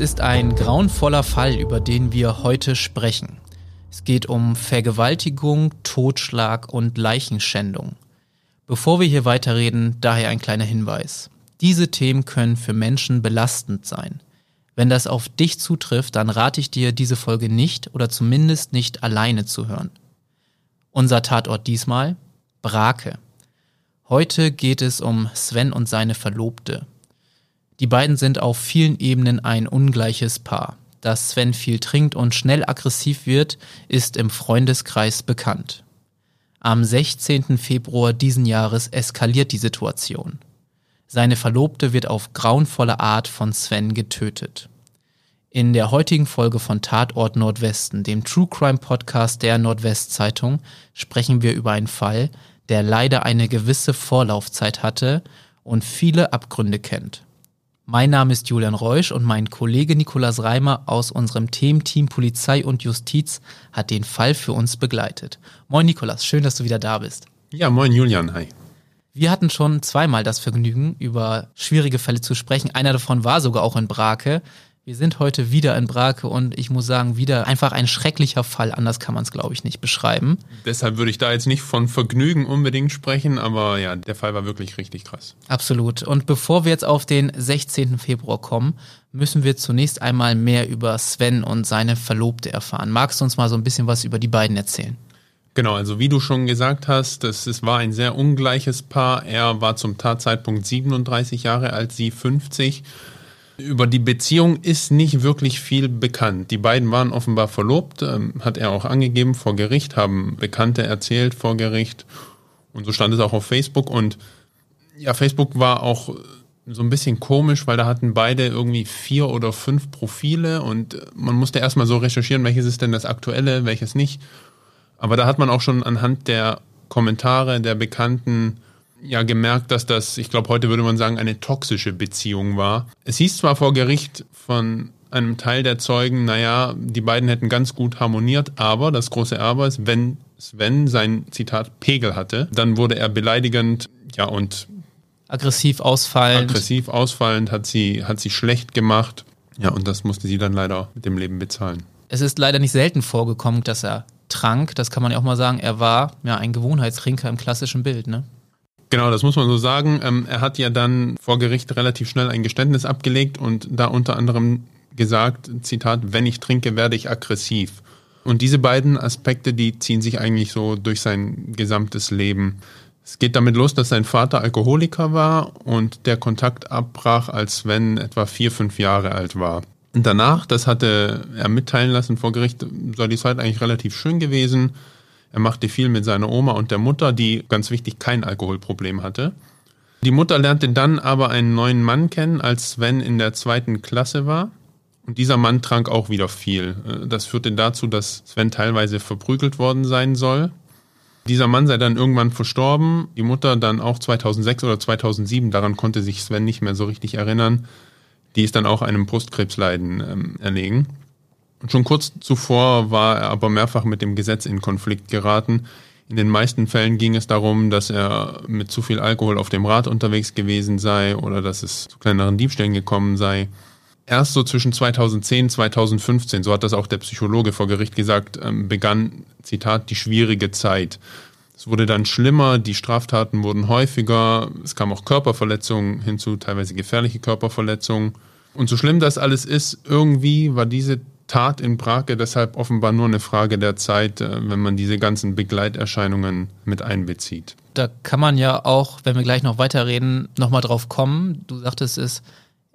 Es ist ein grauenvoller Fall, über den wir heute sprechen. Es geht um Vergewaltigung, Totschlag und Leichenschändung. Bevor wir hier weiterreden, daher ein kleiner Hinweis. Diese Themen können für Menschen belastend sein. Wenn das auf dich zutrifft, dann rate ich dir, diese Folge nicht oder zumindest nicht alleine zu hören. Unser Tatort diesmal Brake. Heute geht es um Sven und seine Verlobte. Die beiden sind auf vielen Ebenen ein ungleiches Paar. Dass Sven viel trinkt und schnell aggressiv wird, ist im Freundeskreis bekannt. Am 16. Februar diesen Jahres eskaliert die Situation. Seine Verlobte wird auf grauenvolle Art von Sven getötet. In der heutigen Folge von Tatort Nordwesten, dem True Crime Podcast der Nordwestzeitung, sprechen wir über einen Fall, der leider eine gewisse Vorlaufzeit hatte und viele Abgründe kennt. Mein Name ist Julian Reusch und mein Kollege Nikolas Reimer aus unserem Thementeam Polizei und Justiz hat den Fall für uns begleitet. Moin Nikolas, schön, dass du wieder da bist. Ja, moin Julian, hi. Wir hatten schon zweimal das Vergnügen, über schwierige Fälle zu sprechen. Einer davon war sogar auch in Brake. Wir sind heute wieder in Brake und ich muss sagen, wieder einfach ein schrecklicher Fall. Anders kann man es, glaube ich, nicht beschreiben. Deshalb würde ich da jetzt nicht von Vergnügen unbedingt sprechen, aber ja, der Fall war wirklich richtig krass. Absolut. Und bevor wir jetzt auf den 16. Februar kommen, müssen wir zunächst einmal mehr über Sven und seine Verlobte erfahren. Magst du uns mal so ein bisschen was über die beiden erzählen? Genau, also wie du schon gesagt hast, es, es war ein sehr ungleiches Paar. Er war zum Tatzeitpunkt 37 Jahre alt, sie 50. Über die Beziehung ist nicht wirklich viel bekannt. Die beiden waren offenbar verlobt, ähm, hat er auch angegeben vor Gericht, haben Bekannte erzählt vor Gericht. Und so stand es auch auf Facebook. Und ja, Facebook war auch so ein bisschen komisch, weil da hatten beide irgendwie vier oder fünf Profile und man musste erstmal so recherchieren, welches ist denn das aktuelle, welches nicht. Aber da hat man auch schon anhand der Kommentare der Bekannten ja gemerkt, dass das, ich glaube, heute würde man sagen, eine toxische Beziehung war. Es hieß zwar vor Gericht von einem Teil der Zeugen, naja, die beiden hätten ganz gut harmoniert, aber das große Aber ist, wenn Sven sein Zitat Pegel hatte, dann wurde er beleidigend, ja, und aggressiv ausfallend. Aggressiv ausfallend, hat sie, hat sie schlecht gemacht. Ja, und das musste sie dann leider mit dem Leben bezahlen. Es ist leider nicht selten vorgekommen, dass er trank. Das kann man ja auch mal sagen. Er war ja ein Gewohnheitstrinker im klassischen Bild, ne? Genau, das muss man so sagen. Ähm, er hat ja dann vor Gericht relativ schnell ein Geständnis abgelegt und da unter anderem gesagt, Zitat, wenn ich trinke, werde ich aggressiv. Und diese beiden Aspekte, die ziehen sich eigentlich so durch sein gesamtes Leben. Es geht damit los, dass sein Vater Alkoholiker war und der Kontakt abbrach, als Sven etwa vier, fünf Jahre alt war. Und danach, das hatte er mitteilen lassen vor Gericht, sei die Zeit eigentlich relativ schön gewesen. Er machte viel mit seiner Oma und der Mutter, die ganz wichtig kein Alkoholproblem hatte. Die Mutter lernte dann aber einen neuen Mann kennen, als Sven in der zweiten Klasse war. Und dieser Mann trank auch wieder viel. Das führte dazu, dass Sven teilweise verprügelt worden sein soll. Dieser Mann sei dann irgendwann verstorben, die Mutter dann auch 2006 oder 2007, daran konnte sich Sven nicht mehr so richtig erinnern. Die ist dann auch einem Brustkrebsleiden ähm, erlegen. Schon kurz zuvor war er aber mehrfach mit dem Gesetz in Konflikt geraten. In den meisten Fällen ging es darum, dass er mit zu viel Alkohol auf dem Rad unterwegs gewesen sei oder dass es zu kleineren Diebstählen gekommen sei. Erst so zwischen 2010 und 2015, so hat das auch der Psychologe vor Gericht gesagt, ähm, begann, Zitat, die schwierige Zeit. Es wurde dann schlimmer, die Straftaten wurden häufiger, es kam auch Körperverletzungen hinzu, teilweise gefährliche Körperverletzungen. Und so schlimm das alles ist, irgendwie war diese Tat in Brake deshalb offenbar nur eine Frage der Zeit, äh, wenn man diese ganzen Begleiterscheinungen mit einbezieht. Da kann man ja auch, wenn wir gleich noch weiterreden, nochmal drauf kommen. Du sagtest es,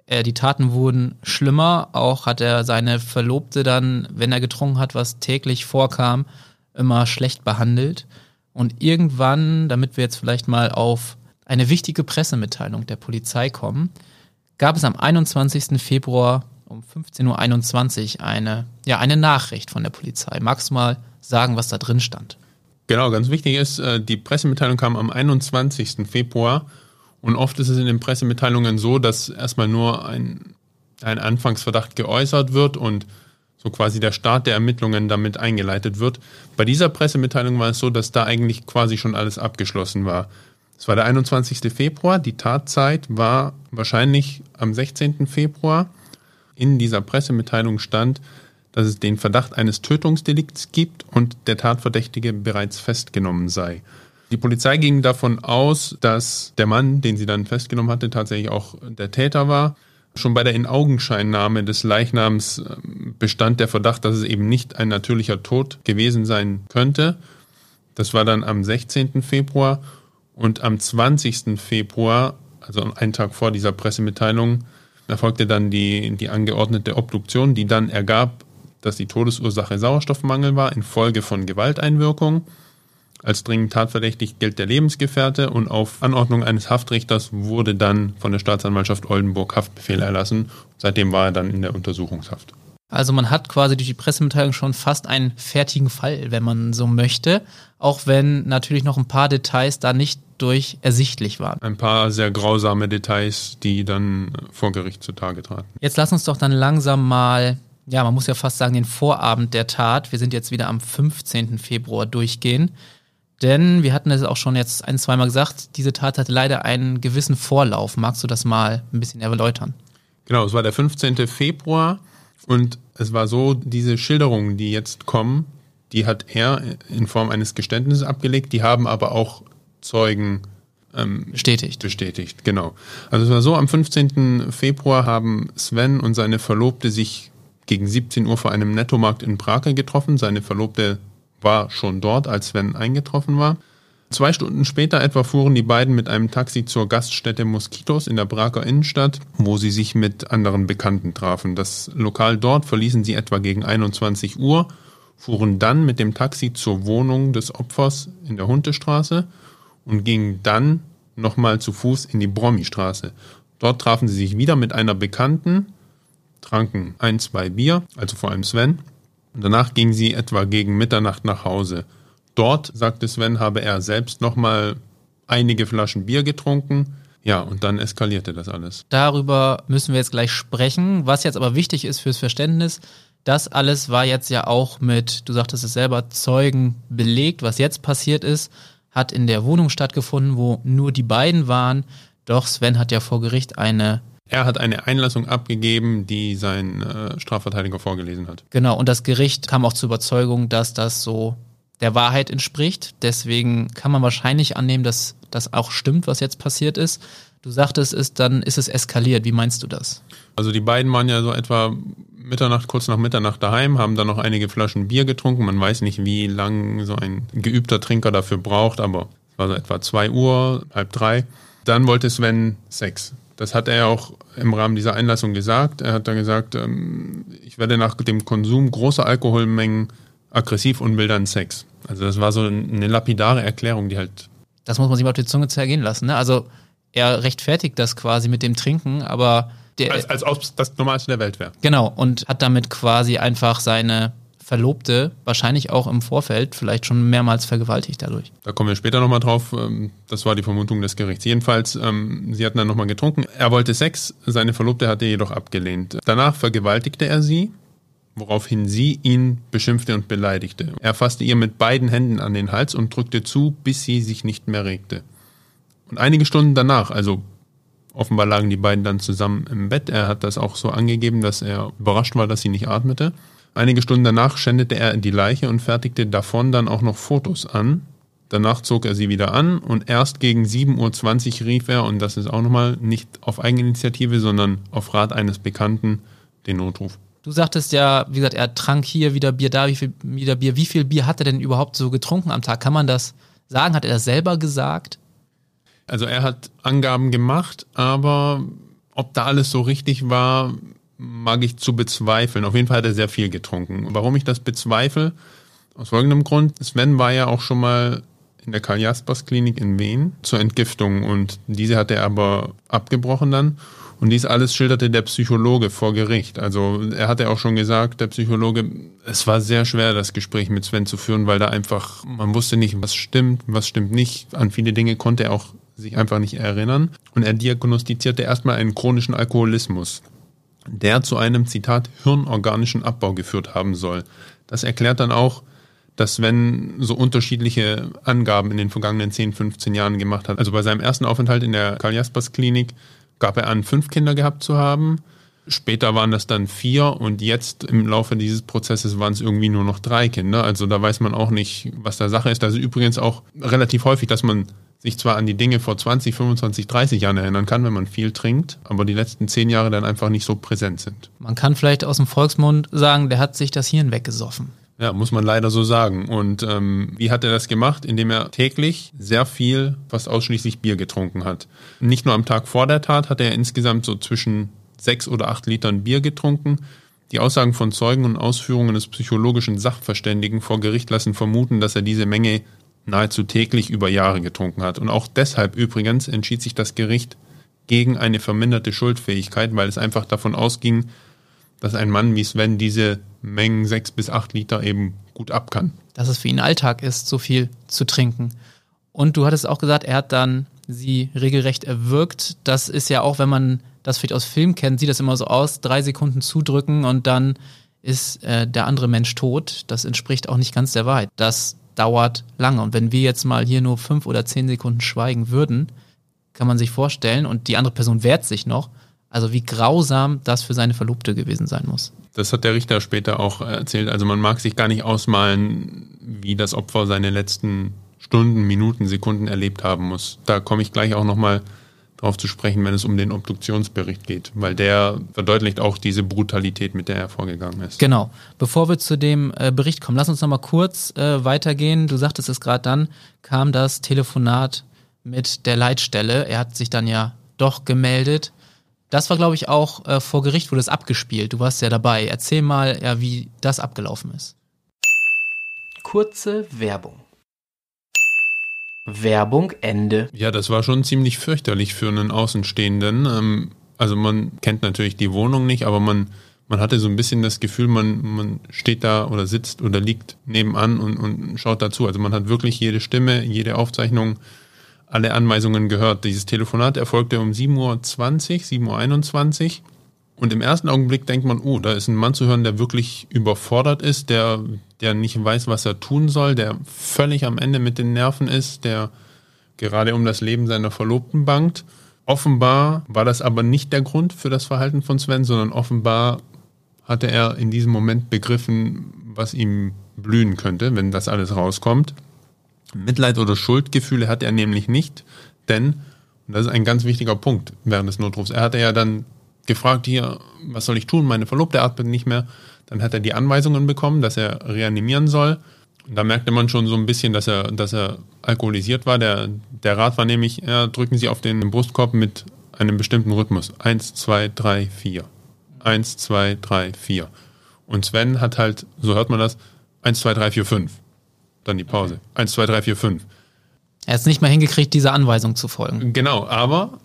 äh, die Taten wurden schlimmer. Auch hat er seine Verlobte dann, wenn er getrunken hat, was täglich vorkam, immer schlecht behandelt. Und irgendwann, damit wir jetzt vielleicht mal auf eine wichtige Pressemitteilung der Polizei kommen, gab es am 21. Februar um 15.21 Uhr eine, ja, eine Nachricht von der Polizei. Magst du mal sagen, was da drin stand? Genau, ganz wichtig ist, äh, die Pressemitteilung kam am 21. Februar und oft ist es in den Pressemitteilungen so, dass erstmal nur ein, ein Anfangsverdacht geäußert wird und so quasi der Start der Ermittlungen damit eingeleitet wird. Bei dieser Pressemitteilung war es so, dass da eigentlich quasi schon alles abgeschlossen war. Es war der 21. Februar, die Tatzeit war wahrscheinlich am 16. Februar in dieser Pressemitteilung stand, dass es den Verdacht eines Tötungsdelikts gibt und der Tatverdächtige bereits festgenommen sei. Die Polizei ging davon aus, dass der Mann, den sie dann festgenommen hatte, tatsächlich auch der Täter war. Schon bei der Inaugenscheinnahme des Leichnams ähm, bestand der Verdacht, dass es eben nicht ein natürlicher Tod gewesen sein könnte. Das war dann am 16. Februar und am 20. Februar, also einen Tag vor dieser Pressemitteilung, erfolgte dann die, die angeordnete Obduktion, die dann ergab, dass die Todesursache Sauerstoffmangel war infolge von Gewalteinwirkung. Als dringend tatverdächtig gilt der Lebensgefährte und auf Anordnung eines Haftrichters wurde dann von der Staatsanwaltschaft Oldenburg Haftbefehl erlassen. Seitdem war er dann in der Untersuchungshaft. Also man hat quasi durch die Pressemitteilung schon fast einen fertigen Fall, wenn man so möchte, auch wenn natürlich noch ein paar Details da nicht durch ersichtlich waren. Ein paar sehr grausame Details, die dann vor Gericht zutage traten. Jetzt lass uns doch dann langsam mal, ja, man muss ja fast sagen, den Vorabend der Tat, wir sind jetzt wieder am 15. Februar durchgehen. Denn wir hatten es auch schon jetzt ein, zweimal gesagt, diese Tat hatte leider einen gewissen Vorlauf. Magst du das mal ein bisschen erläutern? Genau, es war der 15. Februar und es war so, diese Schilderungen, die jetzt kommen, die hat er in Form eines Geständnisses abgelegt, die haben aber auch Zeugen ähm, bestätigt. Bestätigt, genau. Also es war so, am 15. Februar haben Sven und seine Verlobte sich gegen 17 Uhr vor einem Nettomarkt in Brake getroffen. Seine Verlobte war schon dort, als Sven eingetroffen war. Zwei Stunden später etwa fuhren die beiden mit einem Taxi zur Gaststätte Moskitos in der Braker Innenstadt, wo sie sich mit anderen Bekannten trafen. Das Lokal dort verließen sie etwa gegen 21 Uhr, fuhren dann mit dem Taxi zur Wohnung des Opfers in der Huntestraße und gingen dann nochmal zu Fuß in die Brommi-Straße. Dort trafen sie sich wieder mit einer Bekannten, tranken ein, zwei Bier, also vor allem Sven, und danach gingen sie etwa gegen Mitternacht nach Hause. Dort, sagte Sven, habe er selbst nochmal einige Flaschen Bier getrunken. Ja, und dann eskalierte das alles. Darüber müssen wir jetzt gleich sprechen. Was jetzt aber wichtig ist fürs Verständnis, das alles war jetzt ja auch mit, du sagtest es selber, Zeugen belegt. Was jetzt passiert ist, hat in der Wohnung stattgefunden, wo nur die beiden waren. Doch Sven hat ja vor Gericht eine er hat eine Einlassung abgegeben, die sein äh, Strafverteidiger vorgelesen hat. Genau, und das Gericht kam auch zur Überzeugung, dass das so der Wahrheit entspricht. Deswegen kann man wahrscheinlich annehmen, dass das auch stimmt, was jetzt passiert ist. Du sagtest es, dann ist es eskaliert. Wie meinst du das? Also die beiden waren ja so etwa Mitternacht, kurz nach Mitternacht daheim, haben dann noch einige Flaschen Bier getrunken. Man weiß nicht, wie lang so ein geübter Trinker dafür braucht, aber es war so etwa zwei Uhr, halb drei. Dann wollte Sven Sex. Das hat er auch im Rahmen dieser Einlassung gesagt. Er hat dann gesagt, ähm, ich werde nach dem Konsum großer Alkoholmengen aggressiv und will dann Sex. Also das war so eine lapidare Erklärung, die halt. Das muss man sich mal auf die Zunge zergehen lassen. Ne? Also er rechtfertigt das quasi mit dem Trinken, aber der, als, als ob es das Normalste der Welt wäre. Genau, und hat damit quasi einfach seine Verlobte wahrscheinlich auch im Vorfeld vielleicht schon mehrmals vergewaltigt dadurch. Da kommen wir später nochmal drauf. Ähm, das war die Vermutung des Gerichts. Jedenfalls, ähm, sie hatten dann nochmal getrunken. Er wollte Sex, seine Verlobte hatte jedoch abgelehnt. Danach vergewaltigte er sie, woraufhin sie ihn beschimpfte und beleidigte. Er fasste ihr mit beiden Händen an den Hals und drückte zu, bis sie sich nicht mehr regte. Und einige Stunden danach, also offenbar lagen die beiden dann zusammen im Bett. Er hat das auch so angegeben, dass er überrascht war, dass sie nicht atmete. Einige Stunden danach schändete er die Leiche und fertigte davon dann auch noch Fotos an. Danach zog er sie wieder an und erst gegen 7.20 Uhr rief er, und das ist auch nochmal nicht auf Eigeninitiative, sondern auf Rat eines Bekannten, den Notruf. Du sagtest ja, wie gesagt, er trank hier wieder Bier, da wie viel, wieder Bier. Wie viel Bier hat er denn überhaupt so getrunken am Tag? Kann man das sagen? Hat er das selber gesagt? Also er hat Angaben gemacht, aber ob da alles so richtig war, mag ich zu bezweifeln. Auf jeden Fall hat er sehr viel getrunken. Warum ich das bezweifle? Aus folgendem Grund. Sven war ja auch schon mal in der Karl Jaspers Klinik in Wien zur Entgiftung und diese hat er aber abgebrochen dann. Und dies alles schilderte der Psychologe vor Gericht. Also er hatte auch schon gesagt, der Psychologe, es war sehr schwer, das Gespräch mit Sven zu führen, weil da einfach, man wusste nicht, was stimmt, was stimmt nicht. An viele Dinge konnte er auch sich einfach nicht erinnern. Und er diagnostizierte erstmal einen chronischen Alkoholismus der zu einem, Zitat, hirnorganischen Abbau geführt haben soll. Das erklärt dann auch, dass wenn so unterschiedliche Angaben in den vergangenen 10, 15 Jahren gemacht hat. Also bei seinem ersten Aufenthalt in der Karl Jaspers Klinik gab er an, fünf Kinder gehabt zu haben. Später waren das dann vier und jetzt im Laufe dieses Prozesses waren es irgendwie nur noch drei Kinder. Also da weiß man auch nicht, was da Sache ist. Das ist übrigens auch relativ häufig, dass man sich zwar an die Dinge vor 20, 25, 30 Jahren erinnern kann, wenn man viel trinkt, aber die letzten zehn Jahre dann einfach nicht so präsent sind. Man kann vielleicht aus dem Volksmund sagen, der hat sich das Hirn weggesoffen. Ja, muss man leider so sagen. Und ähm, wie hat er das gemacht? Indem er täglich sehr viel, fast ausschließlich Bier getrunken hat. Nicht nur am Tag vor der Tat hat er insgesamt so zwischen sechs oder acht Litern Bier getrunken. Die Aussagen von Zeugen und Ausführungen des psychologischen Sachverständigen vor Gericht lassen vermuten, dass er diese Menge nahezu täglich über Jahre getrunken hat. Und auch deshalb übrigens entschied sich das Gericht gegen eine verminderte Schuldfähigkeit, weil es einfach davon ausging, dass ein Mann wie Sven diese Mengen sechs bis acht Liter eben gut ab kann. Dass es für ihn Alltag ist, so viel zu trinken. Und du hattest auch gesagt, er hat dann sie regelrecht erwürgt. Das ist ja auch, wenn man das vielleicht aus Film kennt, sieht das immer so aus, drei Sekunden zudrücken und dann ist äh, der andere Mensch tot. Das entspricht auch nicht ganz der Wahrheit. Das dauert lange. Und wenn wir jetzt mal hier nur fünf oder zehn Sekunden schweigen würden, kann man sich vorstellen, und die andere Person wehrt sich noch, also wie grausam das für seine Verlobte gewesen sein muss. Das hat der Richter später auch erzählt. Also man mag sich gar nicht ausmalen, wie das Opfer seine letzten Stunden, Minuten, Sekunden erlebt haben muss. Da komme ich gleich auch nochmal darauf zu sprechen, wenn es um den Obduktionsbericht geht, weil der verdeutlicht auch diese Brutalität, mit der er vorgegangen ist. Genau. Bevor wir zu dem äh, Bericht kommen, lass uns nochmal kurz äh, weitergehen. Du sagtest es gerade dann, kam das Telefonat mit der Leitstelle. Er hat sich dann ja doch gemeldet. Das war, glaube ich, auch äh, vor Gericht wurde es abgespielt. Du warst ja dabei. Erzähl mal, ja, wie das abgelaufen ist. Kurze Werbung. Werbung Ende. Ja, das war schon ziemlich fürchterlich für einen Außenstehenden. Ähm, also man kennt natürlich die Wohnung nicht, aber man, man hatte so ein bisschen das Gefühl, man, man steht da oder sitzt oder liegt nebenan und, und schaut dazu. Also man hat wirklich jede Stimme, jede Aufzeichnung, alle Anweisungen gehört. Dieses Telefonat erfolgte um 7.20 Uhr, 7.21 Uhr. Und im ersten Augenblick denkt man, oh, da ist ein Mann zu hören, der wirklich überfordert ist, der, der nicht weiß, was er tun soll, der völlig am Ende mit den Nerven ist, der gerade um das Leben seiner Verlobten bangt. Offenbar war das aber nicht der Grund für das Verhalten von Sven, sondern offenbar hatte er in diesem Moment begriffen, was ihm blühen könnte, wenn das alles rauskommt. Mitleid oder Schuldgefühle hat er nämlich nicht, denn, und das ist ein ganz wichtiger Punkt während des Notrufs, er hatte ja dann gefragt, hier, was soll ich tun? Meine Verlobte atmet nicht mehr. Dann hat er die Anweisungen bekommen, dass er reanimieren soll. Und da merkte man schon so ein bisschen, dass er, dass er alkoholisiert war. Der, der Rat war nämlich, ja, drücken Sie auf den Brustkorb mit einem bestimmten Rhythmus. Eins, zwei, drei, vier. Eins, zwei, drei, vier. Und Sven hat halt, so hört man das, eins, zwei, drei, vier, fünf. Dann die Pause. Eins, zwei, drei, vier, fünf. Er hat es nicht mal hingekriegt, dieser Anweisung zu folgen. Genau, aber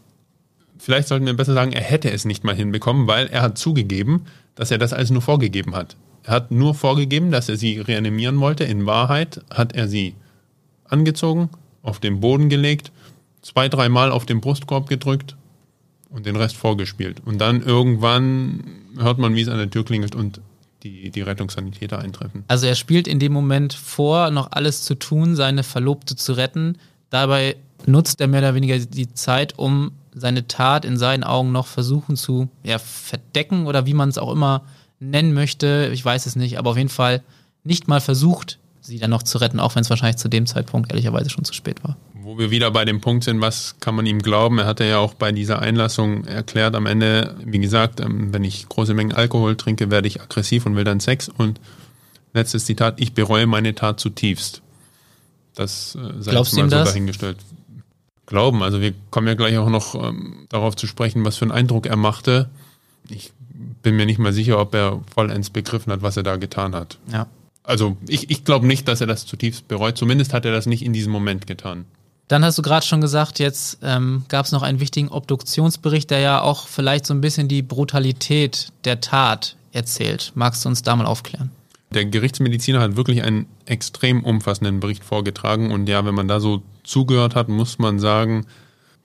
vielleicht sollten wir besser sagen, er hätte es nicht mal hinbekommen, weil er hat zugegeben, dass er das alles nur vorgegeben hat. Er hat nur vorgegeben, dass er sie reanimieren wollte. In Wahrheit hat er sie angezogen, auf den Boden gelegt, zwei, dreimal auf den Brustkorb gedrückt und den Rest vorgespielt. Und dann irgendwann hört man, wie es an der Tür klingelt und die, die Rettungssanitäter eintreffen. Also er spielt in dem Moment vor, noch alles zu tun, seine Verlobte zu retten. Dabei nutzt er mehr oder weniger die Zeit, um seine Tat in seinen Augen noch versuchen zu ja, verdecken oder wie man es auch immer nennen möchte. Ich weiß es nicht, aber auf jeden Fall nicht mal versucht, sie dann noch zu retten, auch wenn es wahrscheinlich zu dem Zeitpunkt ehrlicherweise schon zu spät war. Wo wir wieder bei dem Punkt sind, was kann man ihm glauben? Er hatte ja auch bei dieser Einlassung erklärt, am Ende, wie gesagt, ähm, wenn ich große Mengen Alkohol trinke, werde ich aggressiv und will dann Sex. Und letztes Zitat, ich bereue meine Tat zutiefst. Das äh, sei Glaubst mal so das? dahingestellt glauben. Also wir kommen ja gleich auch noch ähm, darauf zu sprechen, was für einen Eindruck er machte. Ich bin mir nicht mal sicher, ob er vollends begriffen hat, was er da getan hat. Ja. Also ich, ich glaube nicht, dass er das zutiefst bereut. Zumindest hat er das nicht in diesem Moment getan. Dann hast du gerade schon gesagt, jetzt ähm, gab es noch einen wichtigen Obduktionsbericht, der ja auch vielleicht so ein bisschen die Brutalität der Tat erzählt. Magst du uns da mal aufklären? Der Gerichtsmediziner hat wirklich einen extrem umfassenden Bericht vorgetragen und ja, wenn man da so zugehört hat, muss man sagen,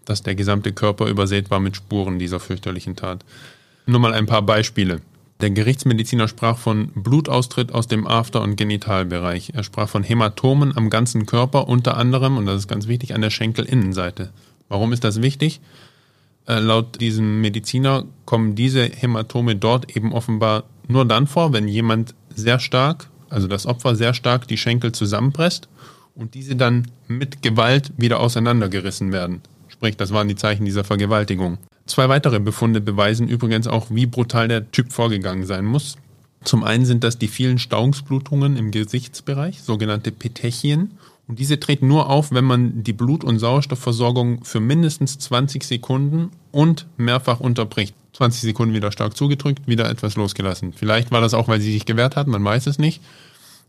dass der gesamte Körper übersät war mit Spuren dieser fürchterlichen Tat. Nur mal ein paar Beispiele. Der Gerichtsmediziner sprach von Blutaustritt aus dem After- und Genitalbereich. Er sprach von Hämatomen am ganzen Körper, unter anderem, und das ist ganz wichtig, an der Schenkelinnenseite. Warum ist das wichtig? Äh, laut diesem Mediziner kommen diese Hämatome dort eben offenbar nur dann vor, wenn jemand sehr stark, also das Opfer sehr stark die Schenkel zusammenpresst und diese dann mit Gewalt wieder auseinandergerissen werden. Sprich, das waren die Zeichen dieser Vergewaltigung. Zwei weitere Befunde beweisen übrigens auch, wie brutal der Typ vorgegangen sein muss. Zum einen sind das die vielen Stauungsblutungen im Gesichtsbereich, sogenannte Petechien. Und diese treten nur auf, wenn man die Blut- und Sauerstoffversorgung für mindestens 20 Sekunden und mehrfach unterbricht. 20 Sekunden wieder stark zugedrückt, wieder etwas losgelassen. Vielleicht war das auch, weil sie sich gewehrt hat, man weiß es nicht.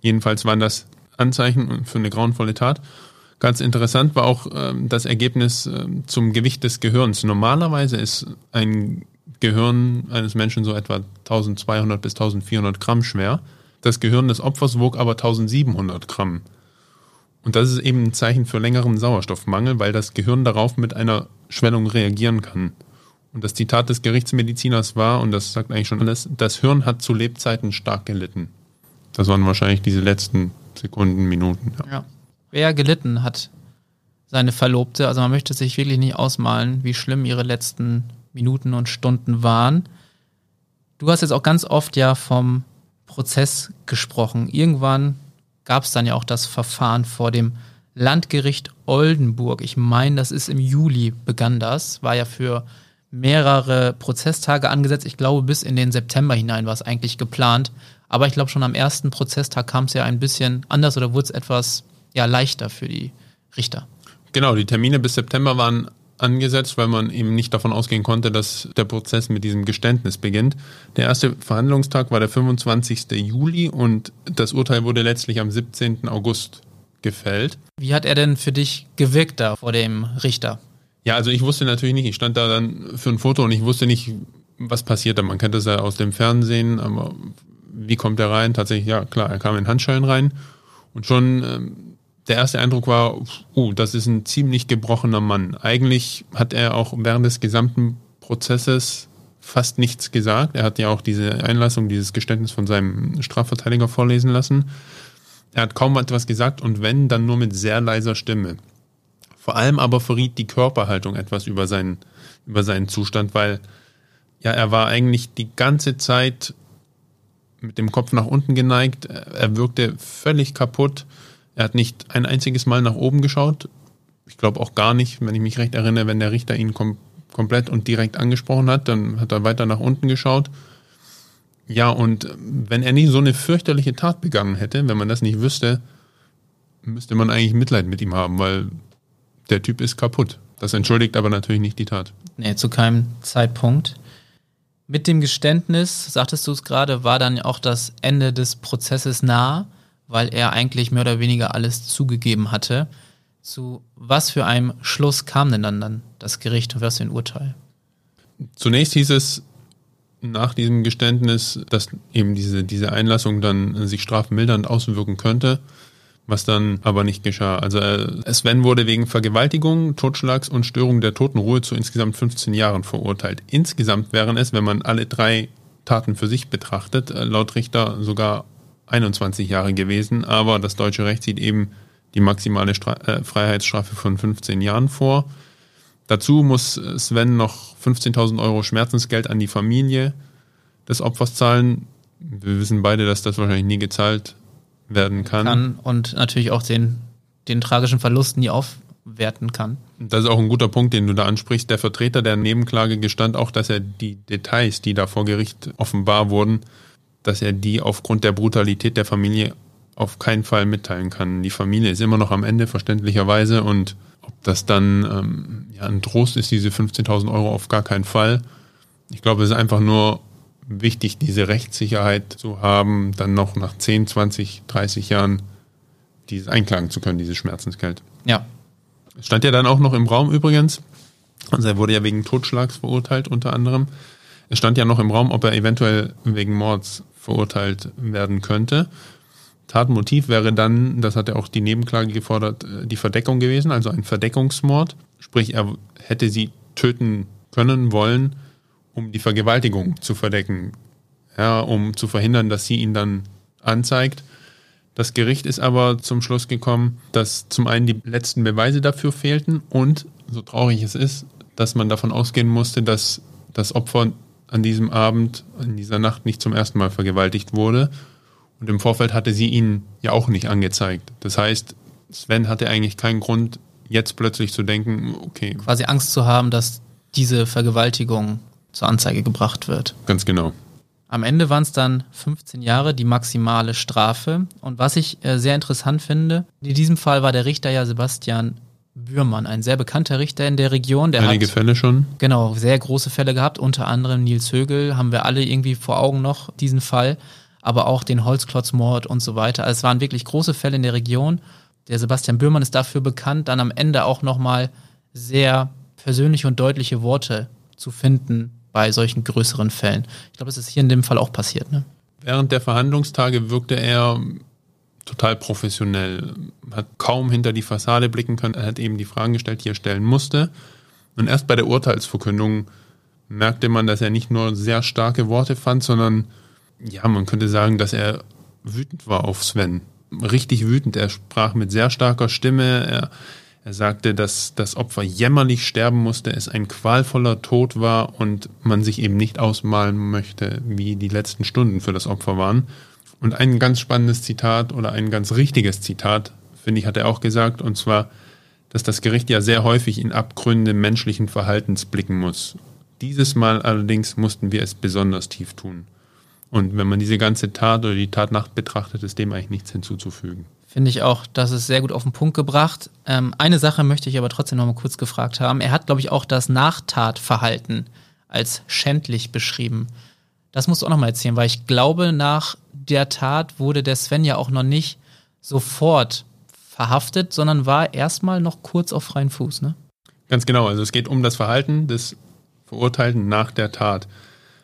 Jedenfalls waren das Anzeichen für eine grauenvolle Tat. Ganz interessant war auch ähm, das Ergebnis äh, zum Gewicht des Gehirns. Normalerweise ist ein Gehirn eines Menschen so etwa 1200 bis 1400 Gramm schwer. Das Gehirn des Opfers wog aber 1700 Gramm. Und das ist eben ein Zeichen für längeren Sauerstoffmangel, weil das Gehirn darauf mit einer Schwellung reagieren kann. Und das Zitat des Gerichtsmediziners war, und das sagt eigentlich schon alles, das Hirn hat zu Lebzeiten stark gelitten. Das waren wahrscheinlich diese letzten Sekunden, Minuten. Ja. ja wer gelitten hat, seine Verlobte. Also man möchte sich wirklich nicht ausmalen, wie schlimm ihre letzten Minuten und Stunden waren. Du hast jetzt auch ganz oft ja vom Prozess gesprochen. Irgendwann gab es dann ja auch das Verfahren vor dem Landgericht Oldenburg. Ich meine, das ist im Juli begann das, war ja für mehrere Prozesstage angesetzt. Ich glaube, bis in den September hinein war es eigentlich geplant. Aber ich glaube, schon am ersten Prozesstag kam es ja ein bisschen anders oder wurde es etwas ja leichter für die Richter. Genau, die Termine bis September waren angesetzt, weil man eben nicht davon ausgehen konnte, dass der Prozess mit diesem Geständnis beginnt. Der erste Verhandlungstag war der 25. Juli und das Urteil wurde letztlich am 17. August gefällt. Wie hat er denn für dich gewirkt da vor dem Richter? Ja, also ich wusste natürlich nicht, ich stand da dann für ein Foto und ich wusste nicht, was passiert da. Man kennt das ja aus dem Fernsehen, aber wie kommt er rein? Tatsächlich, ja klar, er kam in Handschellen rein und schon ähm, der erste Eindruck war, oh, das ist ein ziemlich gebrochener Mann. Eigentlich hat er auch während des gesamten Prozesses fast nichts gesagt. Er hat ja auch diese Einlassung, dieses Geständnis von seinem Strafverteidiger vorlesen lassen. Er hat kaum etwas gesagt und wenn, dann nur mit sehr leiser Stimme. Vor allem aber verriet die Körperhaltung etwas über seinen, über seinen Zustand, weil ja, er war eigentlich die ganze Zeit mit dem Kopf nach unten geneigt. Er wirkte völlig kaputt. Er hat nicht ein einziges Mal nach oben geschaut. Ich glaube auch gar nicht, wenn ich mich recht erinnere, wenn der Richter ihn kom komplett und direkt angesprochen hat, dann hat er weiter nach unten geschaut. Ja, und wenn er nicht so eine fürchterliche Tat begangen hätte, wenn man das nicht wüsste, müsste man eigentlich Mitleid mit ihm haben, weil der Typ ist kaputt. Das entschuldigt aber natürlich nicht die Tat. Nee, zu keinem Zeitpunkt. Mit dem Geständnis, sagtest du es gerade, war dann auch das Ende des Prozesses nah weil er eigentlich mehr oder weniger alles zugegeben hatte. Zu was für einem Schluss kam denn dann, dann das Gericht und was für ein Urteil? Zunächst hieß es nach diesem Geständnis, dass eben diese, diese Einlassung dann sich strafmildernd auswirken könnte, was dann aber nicht geschah. Also äh, Sven wurde wegen Vergewaltigung, Totschlags und Störung der Totenruhe zu insgesamt 15 Jahren verurteilt. Insgesamt wären es, wenn man alle drei Taten für sich betrachtet, äh, laut Richter sogar 21 Jahre gewesen, aber das deutsche Recht sieht eben die maximale Stra äh, Freiheitsstrafe von 15 Jahren vor. Dazu muss Sven noch 15.000 Euro Schmerzensgeld an die Familie des Opfers zahlen. Wir wissen beide, dass das wahrscheinlich nie gezahlt werden kann. kann und natürlich auch den, den tragischen Verlust nie aufwerten kann. Das ist auch ein guter Punkt, den du da ansprichst. Der Vertreter der Nebenklage gestand auch, dass er die Details, die da vor Gericht offenbar wurden, dass er die aufgrund der Brutalität der Familie auf keinen Fall mitteilen kann. Die Familie ist immer noch am Ende, verständlicherweise, und ob das dann ähm, ja, ein Trost ist, diese 15.000 Euro auf gar keinen Fall. Ich glaube, es ist einfach nur wichtig, diese Rechtssicherheit zu haben, dann noch nach 10, 20, 30 Jahren dieses einklagen zu können, dieses Schmerzensgeld. Ja. Es stand ja dann auch noch im Raum übrigens, also er wurde ja wegen Totschlags verurteilt unter anderem. Es stand ja noch im Raum, ob er eventuell wegen Mords verurteilt werden könnte. Tatmotiv wäre dann, das hat ja auch die Nebenklage gefordert, äh, die Verdeckung gewesen, also ein Verdeckungsmord. Sprich, er hätte sie töten können wollen, um die Vergewaltigung zu verdecken. Ja, um zu verhindern, dass sie ihn dann anzeigt. Das Gericht ist aber zum Schluss gekommen, dass zum einen die letzten Beweise dafür fehlten und, so traurig es ist, dass man davon ausgehen musste, dass das Opfer an diesem Abend, in dieser Nacht nicht zum ersten Mal vergewaltigt wurde. Und im Vorfeld hatte sie ihn ja auch nicht angezeigt. Das heißt, Sven hatte eigentlich keinen Grund, jetzt plötzlich zu denken, okay. Quasi Angst zu haben, dass diese Vergewaltigung zur Anzeige gebracht wird. Ganz genau. Am Ende waren es dann 15 Jahre, die maximale Strafe. Und was ich äh, sehr interessant finde, in diesem Fall war der Richter ja Sebastian Bührmann, ein sehr bekannter Richter in der Region. Der Einige hat, Fälle schon. Genau, sehr große Fälle gehabt. Unter anderem Nils Högel haben wir alle irgendwie vor Augen noch, diesen Fall. Aber auch den Holzklotzmord und so weiter. Also es waren wirklich große Fälle in der Region. Der Sebastian Bührmann ist dafür bekannt, dann am Ende auch nochmal sehr persönliche und deutliche Worte zu finden bei solchen größeren Fällen. Ich glaube, es ist hier in dem Fall auch passiert. Ne? Während der Verhandlungstage wirkte er total professionell, hat kaum hinter die Fassade blicken können, er hat eben die Fragen gestellt, die er stellen musste. Und erst bei der Urteilsverkündung merkte man, dass er nicht nur sehr starke Worte fand, sondern ja, man könnte sagen, dass er wütend war auf Sven. Richtig wütend. Er sprach mit sehr starker Stimme. Er, er sagte, dass das Opfer jämmerlich sterben musste, es ein qualvoller Tod war und man sich eben nicht ausmalen möchte, wie die letzten Stunden für das Opfer waren. Und ein ganz spannendes Zitat oder ein ganz richtiges Zitat, finde ich, hat er auch gesagt, und zwar, dass das Gericht ja sehr häufig in Abgründe menschlichen Verhaltens blicken muss. Dieses Mal allerdings mussten wir es besonders tief tun. Und wenn man diese ganze Tat oder die Tatnacht betrachtet, ist dem eigentlich nichts hinzuzufügen. Finde ich auch, das ist sehr gut auf den Punkt gebracht. Ähm, eine Sache möchte ich aber trotzdem noch mal kurz gefragt haben. Er hat, glaube ich, auch das Nachtatverhalten als schändlich beschrieben. Das musst du auch noch mal erzählen, weil ich glaube, nach der Tat wurde der Sven ja auch noch nicht sofort verhaftet, sondern war erstmal noch kurz auf freien Fuß, ne? Ganz genau. Also es geht um das Verhalten des Verurteilten nach der Tat.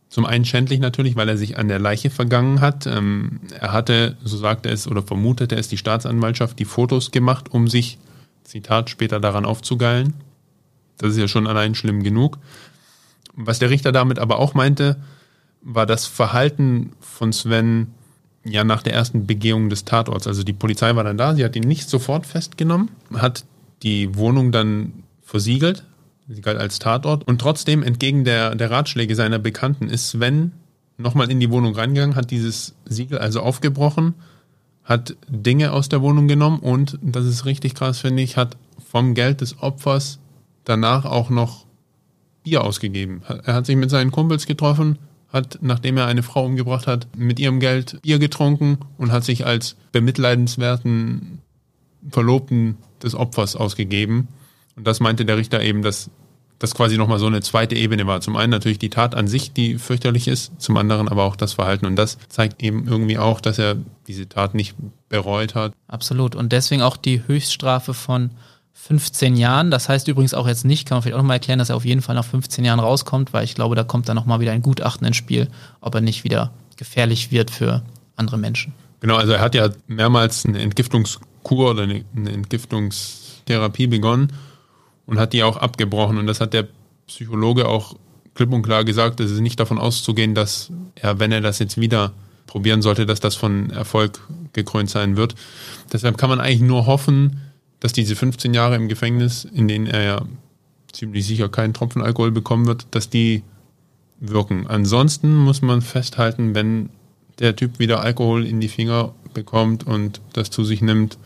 Zum einen schändlich natürlich, weil er sich an der Leiche vergangen hat. Ähm, er hatte, so sagte es oder vermutete es die Staatsanwaltschaft, die Fotos gemacht, um sich, Zitat, später daran aufzugeilen. Das ist ja schon allein schlimm genug. Was der Richter damit aber auch meinte, war das Verhalten von Sven ja nach der ersten Begehung des Tatorts. Also die Polizei war dann da, sie hat ihn nicht sofort festgenommen, hat die Wohnung dann versiegelt, Sie galt als Tatort. Und trotzdem, entgegen der, der Ratschläge seiner Bekannten, ist Sven nochmal in die Wohnung reingegangen, hat dieses Siegel also aufgebrochen, hat Dinge aus der Wohnung genommen und, das ist richtig krass, finde ich, hat vom Geld des Opfers danach auch noch Bier ausgegeben. Er hat sich mit seinen Kumpels getroffen, hat, nachdem er eine Frau umgebracht hat, mit ihrem Geld Bier getrunken und hat sich als bemitleidenswerten Verlobten des Opfers ausgegeben. Und das meinte der Richter eben, dass das quasi nochmal so eine zweite Ebene war. Zum einen natürlich die Tat an sich, die fürchterlich ist, zum anderen aber auch das Verhalten. Und das zeigt eben irgendwie auch, dass er diese Tat nicht bereut hat. Absolut. Und deswegen auch die Höchststrafe von 15 Jahren. Das heißt übrigens auch jetzt nicht, kann man vielleicht auch nochmal erklären, dass er auf jeden Fall nach 15 Jahren rauskommt, weil ich glaube, da kommt dann nochmal wieder ein Gutachten ins Spiel, ob er nicht wieder gefährlich wird für andere Menschen. Genau, also er hat ja mehrmals eine Entgiftungskur oder eine Entgiftungstherapie begonnen und hat die auch abgebrochen. Und das hat der Psychologe auch klipp und klar gesagt, es ist nicht davon auszugehen, dass er, wenn er das jetzt wieder probieren sollte, dass das von Erfolg gekrönt sein wird. Deshalb kann man eigentlich nur hoffen, dass diese 15 Jahre im Gefängnis, in denen er ja ziemlich sicher keinen Tropfen Alkohol bekommen wird, dass die wirken. Ansonsten muss man festhalten, wenn der Typ wieder Alkohol in die Finger bekommt und das zu sich nimmt,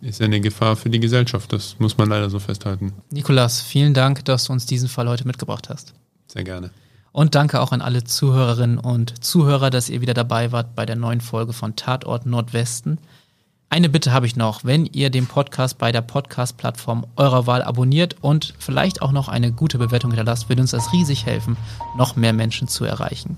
ist eine Gefahr für die Gesellschaft. Das muss man leider so festhalten. Nikolas, vielen Dank, dass du uns diesen Fall heute mitgebracht hast. Sehr gerne. Und danke auch an alle Zuhörerinnen und Zuhörer, dass ihr wieder dabei wart bei der neuen Folge von Tatort Nordwesten. Eine Bitte habe ich noch, wenn ihr den Podcast bei der Podcast-Plattform eurer Wahl abonniert und vielleicht auch noch eine gute Bewertung hinterlasst, würde uns das riesig helfen, noch mehr Menschen zu erreichen.